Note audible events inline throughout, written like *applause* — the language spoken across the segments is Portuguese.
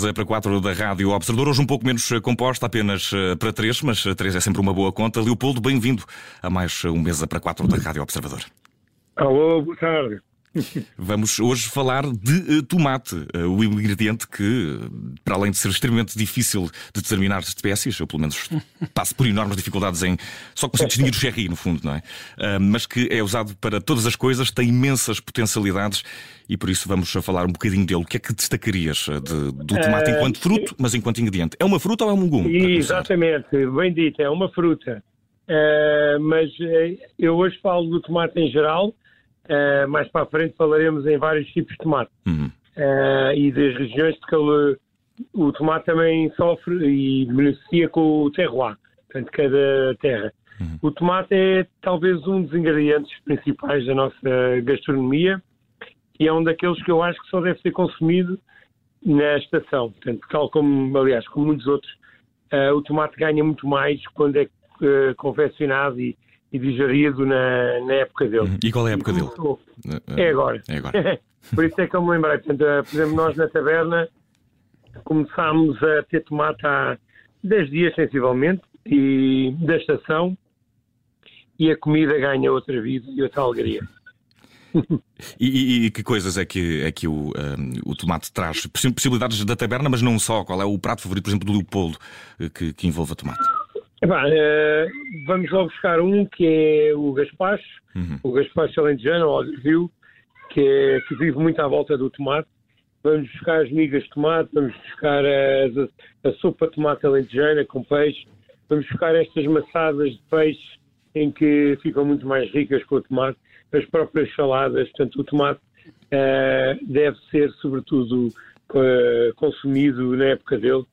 mesa para quatro da Rádio Observador, hoje um pouco menos composta, apenas eh, para três, mas eh, três é sempre uma boa conta. Leopoldo, bem-vindo a mais um mesa para quatro da Rádio Observador. Alô, boa tarde. *laughs* Vamos hoje falar de uh, tomate, uh, o ingrediente que, para além de ser extremamente difícil de determinar espécies, eu pelo menos *laughs* passo por enormes dificuldades em só conseguir distinguir o cherry, no fundo, não é? Uh, mas que é usado para todas as coisas, tem imensas potencialidades e por isso vamos falar um bocadinho dele. O que é que destacarias de, do tomate enquanto fruto, mas enquanto ingrediente? É uma fruta ou é um legume? Exatamente, bem dito, é uma fruta. mas eu hoje falo do tomate em geral Uh, mais para a frente falaremos em vários tipos de tomate uhum. uh, e das regiões de ele, o tomate também sofre e beneficia com o terroir, portanto, cada terra. Uhum. O tomate é talvez um dos ingredientes principais da nossa gastronomia e é um daqueles que eu acho que só deve ser consumido na estação. Portanto, tal como, aliás, como muitos outros, uh, o tomate ganha muito mais quando é confeccionado e, e digerido na, na época dele. Uhum. E qual é a época dele? É agora. É agora. *laughs* Por isso é que eu me lembrei. Portanto, eh, por exemplo, nós na taberna começámos a ter tomate há 10 dias, sensivelmente, e da estação, e a comida ganha outra vida e outra alegria. *laughs* e, e, e, que coisas é que, é que o, um, o tomate traz? Possibilidades da taberna, mas não só. Qual é o prato favorito, por exemplo, do Leopoldo eh, que, que envolva tomate? Epá, uh, vamos logo buscar um que é o Gaspacho, uhum. o Gaspacho alentejano, ou Algarvio, que, é, que vive muito à volta do tomate. Vamos buscar as migas de tomate, vamos buscar a, a sopa de tomate alentejana com peixe, vamos buscar estas massadas de peixe em que ficam muito mais ricas com o tomate, as próprias saladas, portanto o tomate uh, deve ser sobretudo uh, consumido na época dele,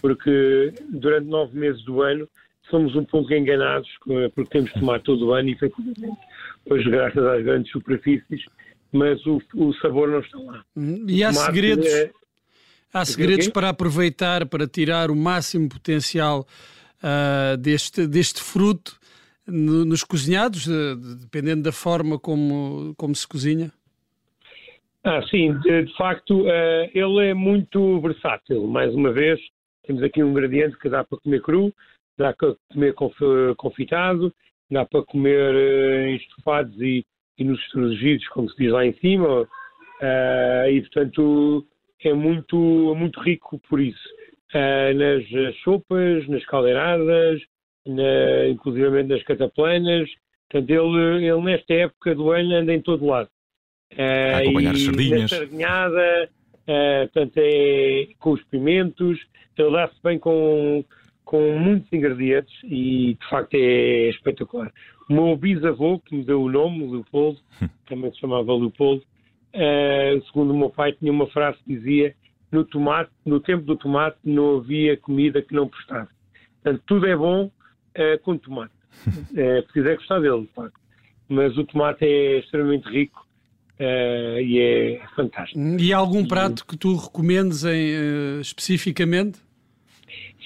porque durante nove meses do ano somos um pouco enganados porque temos de tomar todo o ano, efetivamente, hoje graças às grandes superfícies, mas o, o sabor não está lá. Hum, e há segredos, é... há segredos para aproveitar, para tirar o máximo potencial uh, deste, deste fruto no, nos cozinhados, de, dependendo da forma como, como se cozinha? Ah, sim, de, de facto, uh, ele é muito versátil. Mais uma vez, temos aqui um ingrediente que dá para comer cru, dá para comer confitado, dá para comer uh, estofados e, e nos estrangeiros, como se diz lá em cima, uh, e portanto é muito, muito rico por isso. Uh, nas sopas, nas caldeiradas, na, inclusive nas cataplanas, portanto ele, ele nesta época do ano anda em todo lado. Uh, acompanhar e sardinhas. Na sardinhada, uh, portanto é com os pimentos, ele dá-se bem com com muitos ingredientes e de facto é espetacular. O meu bisavô, que me deu o nome, Leopoldo, *laughs* também se chamava Leopoldo, uh, segundo o meu pai, tinha uma frase que dizia: no tomate, no tempo do tomate não havia comida que não prestasse. Portanto, tudo é bom uh, com tomate. *laughs* É preciso é gostar dele, de facto. Mas o tomate é extremamente rico uh, e é fantástico. E há algum prato que tu recomendes em, especificamente?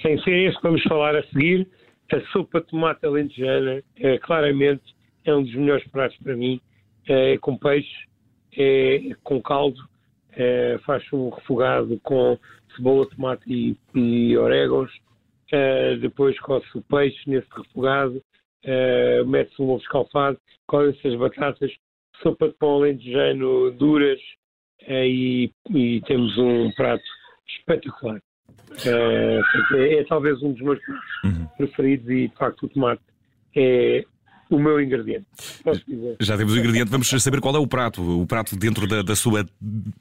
Sem ser esse que vamos falar a seguir, a sopa de tomate alentejana, é, claramente, é um dos melhores pratos para mim. É, com peixe, é, com caldo, é, faz um refogado com cebola, tomate e, e orégãos. É, depois coce o peixe nesse refogado, é, mete-se um ovo escalfado, colhem-se as batatas, sopa de pão alentejano duras é, e, e temos um prato espetacular. É, é, é, talvez um dos meus uhum. preferidos e, de facto, o tomate é o meu ingrediente. Já temos o ingrediente, vamos saber qual é o prato, o prato dentro da, da sua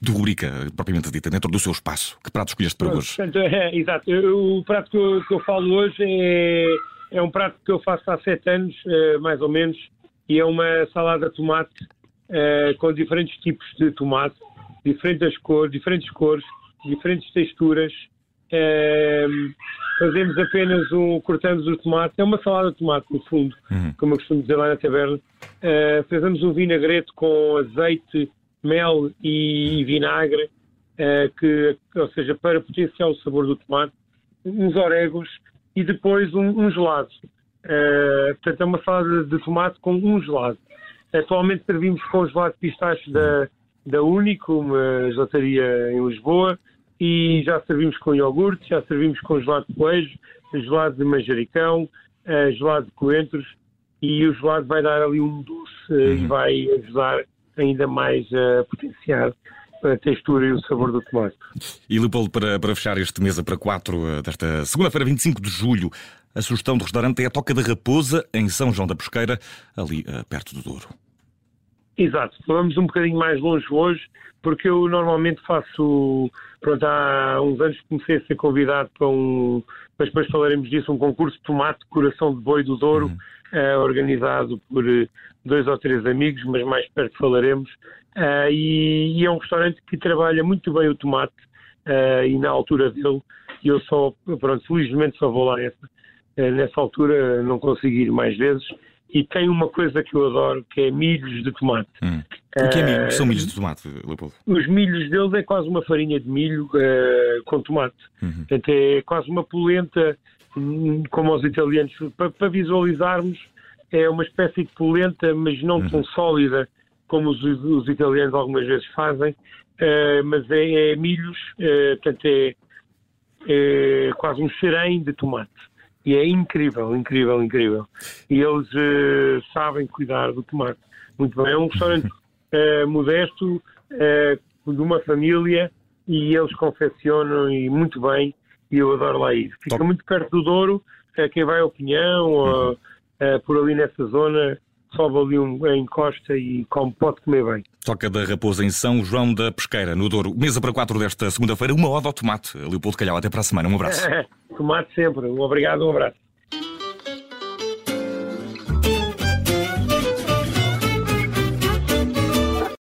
rubrica, propriamente dita, dentro do seu espaço. Que prato escolheste para hoje? Portanto, *laughs* é, exato. O prato que eu, que eu, falo hoje é, é um prato que eu faço há sete anos, é, mais ou menos, e é uma salada de tomate é, com diferentes tipos de tomate, diferentes cores, diferentes cores, diferentes texturas. É, fazemos apenas um, cortamos o tomate, é uma salada de tomate no fundo, uhum. como eu costumo dizer lá na taberna. É, fazemos um vinagrete com azeite, mel e vinagre, é, que, ou seja, para potenciar o sabor do tomate, uns orégãos e depois um, um gelado. É, portanto, é uma salada de tomate com um gelado. Atualmente servimos com o gelado de pistache da, da Único, uma gelataria em Lisboa, e já servimos com iogurte, já servimos com gelado de queijo, gelado de manjericão, uh, gelado de coentros e o gelado vai dar ali um doce uh, uhum. e vai ajudar ainda mais a potenciar a textura e o sabor do tomate. E Leopoldo, para, para fechar este mesa para quatro eh, desta segunda-feira, 25 de julho, a sugestão do restaurante é a Toca da Raposa, em São João da Pesqueira, ali perto do Douro. Exato, vamos um bocadinho mais longe hoje, porque eu normalmente faço, pronto, há uns anos comecei a ser convidado para um, mas depois falaremos disso, um concurso de tomate coração de boi do Douro, uhum. uh, organizado por uh, dois ou três amigos, mas mais perto falaremos, uh, e, e, é um restaurante que trabalha muito bem o tomate, e na altura dele, eu só, pronto, felizmente só vou lá nessa, nessa altura, não consigo ir mais vezes, e tem uma coisa que eu adoro, que é milhos de tomate. Hum. O que é milho? Uh, são milhos de tomate, Leopoldo? Os milhos deles é quase uma farinha de milho uh, com tomate. Uhum. Portanto, é quase uma polenta, hum, como os italianos. Para, para, visualizarmos, é uma espécie de polenta, mas não uhum. tão sólida como os, os, italianos algumas vezes fazem. Uh, mas é, é milhos, portanto, é, é quase um xerém de tomate. E é incrível, incrível, incrível. E eles uh, sabem cuidar do tomate. Muito bem. É um restaurante uh, *laughs* modesto, uh, de uma família, e eles confeccionam e muito bem. E eu adoro lá ir. Fica Top. muito perto do Douro. quem vai ao Pinhão, uhum. ou, por ali nessa zona, sobe ali um, em Costa e come, pode comer bem. Toca da Raposa em São João da Pesqueira, no Douro. Mesa para quatro desta segunda-feira, uma ode ao tomate. Leopoldo Calhau, até para a semana. Um abraço. *laughs* tomate sempre. Um obrigado, um abraço.